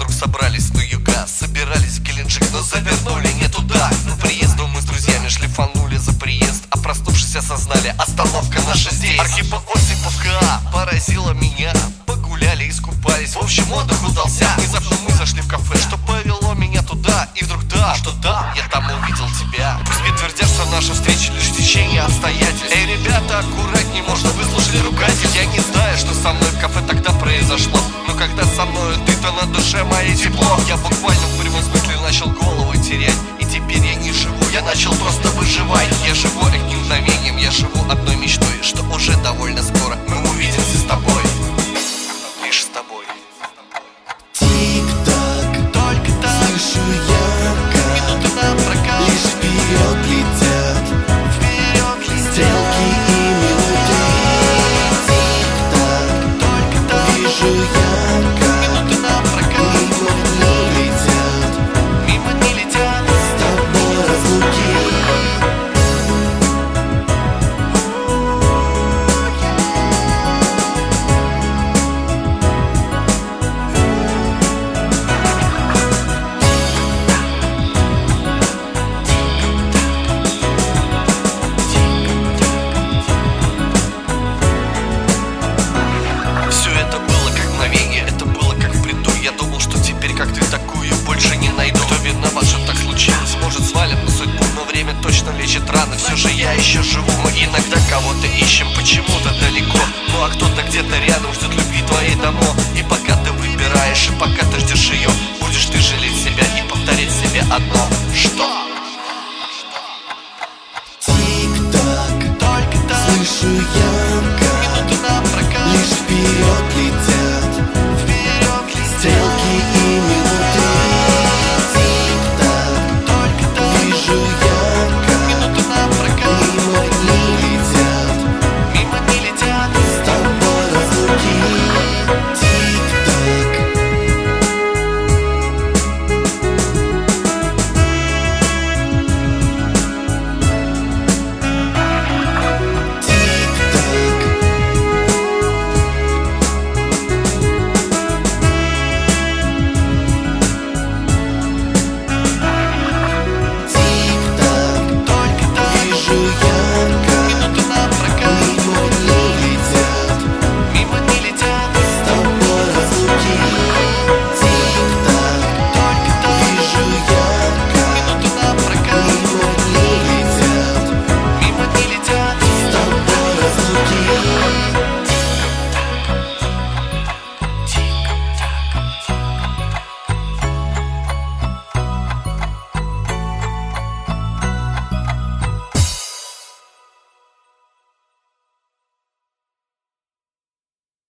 вдруг собрались на юга Собирались в Геленджик, но завернули не туда. По приезду мы с друзьями шлифанули за приезд А проснувшись осознали, остановка наша здесь. Архипа Осипов КА поразила меня. Погуляли, искупались, в общем отдых удался. Внезапно мы зашли в кафе, что повело меня туда. И вдруг да, что да, я там увидел тебя. Пусть не твердят, что наша встреча лишь течение обстоятельств. Эй, ребята, аккуратнее можно выслушать ругатель. Я не знаю, что со мной в кафе тогда произошло душе моей тепло. Я буквально в прямом смысле начал голову терять И теперь я не живу, я начал просто выживать. Я живу одним мгновением, я живу одной мечтой Что уже довольно